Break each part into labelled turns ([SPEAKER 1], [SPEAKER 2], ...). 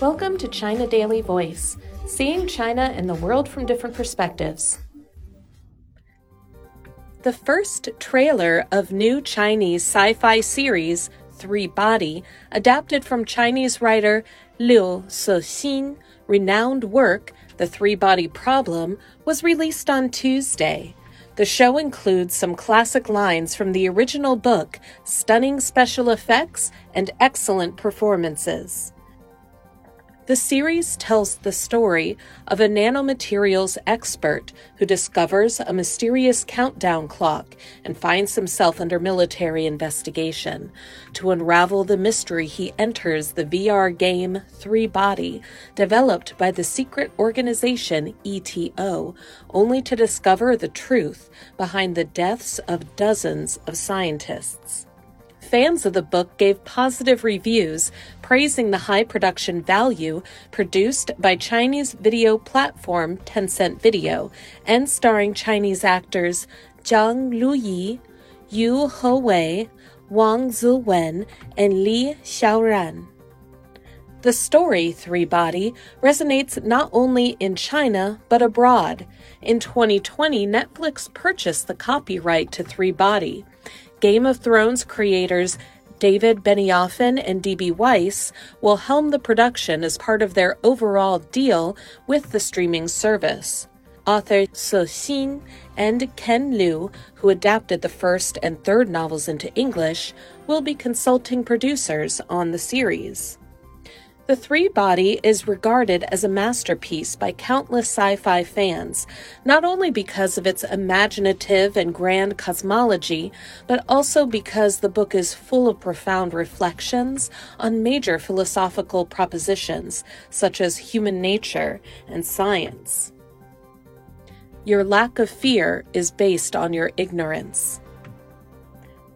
[SPEAKER 1] Welcome to China Daily Voice, seeing China and the world from different perspectives. The first trailer of new Chinese sci fi series, Three Body, adapted from Chinese writer Liu Cixin, renowned work, The Three Body Problem, was released on Tuesday. The show includes some classic lines from the original book, stunning special effects, and excellent performances. The series tells the story of a nanomaterials expert who discovers a mysterious countdown clock and finds himself under military investigation. To unravel the mystery, he enters the VR game Three Body, developed by the secret organization ETO, only to discover the truth behind the deaths of dozens of scientists fans of the book gave positive reviews, praising the high production value produced by Chinese video platform Tencent Video and starring Chinese actors Zhang Luyi, Yu Hewei, Wang Ziwen, and Li Xiaoran. The story, Three Body, resonates not only in China but abroad. In 2020, Netflix purchased the copyright to Three Body. Game of Thrones creators David Benioff and D.B. Weiss will helm the production as part of their overall deal with the streaming service. Author Cixin and Ken Liu, who adapted the first and third novels into English, will be consulting producers on the series. The Three Body is regarded as a masterpiece by countless sci fi fans, not only because of its imaginative and grand cosmology, but also because the book is full of profound reflections on major philosophical propositions such as human nature and science. Your lack of fear is based on your ignorance.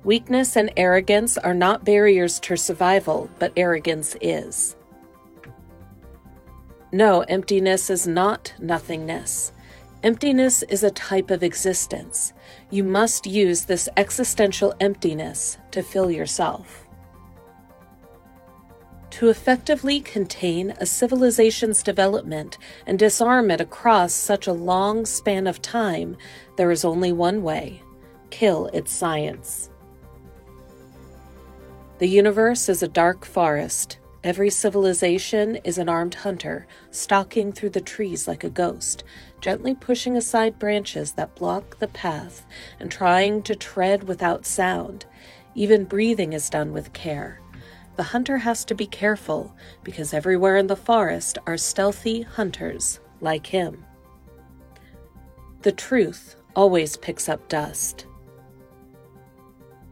[SPEAKER 1] Weakness and arrogance are not barriers to survival, but arrogance is. No, emptiness is not nothingness. Emptiness is a type of existence. You must use this existential emptiness to fill yourself. To effectively contain a civilization's development and disarm it across such a long span of time, there is only one way kill its science. The universe is a dark forest Every civilization is an armed hunter, stalking through the trees like a ghost, gently pushing aside branches that block the path and trying to tread without sound. Even breathing is done with care. The hunter has to be careful because everywhere in the forest are stealthy hunters like him. The truth always picks up dust.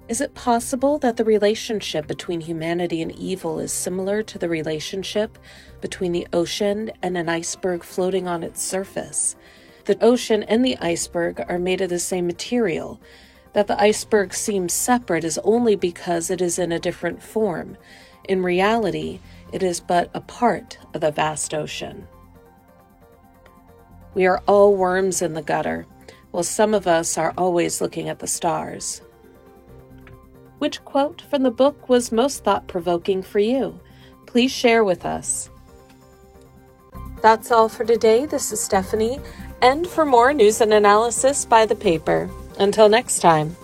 [SPEAKER 1] Is it possible that the relationship between humanity and evil is similar to the relationship between the ocean and an iceberg floating on its surface? The ocean and the iceberg are made of the same material. That the iceberg seems separate is only because it is in a different form. In reality, it is but a part of the vast ocean. We are all worms in the gutter, while some of us are always looking at the stars. Which quote from the book was most thought provoking for you? Please share with us. That's all for today. This is Stephanie, and for more news and analysis by the paper. Until next time.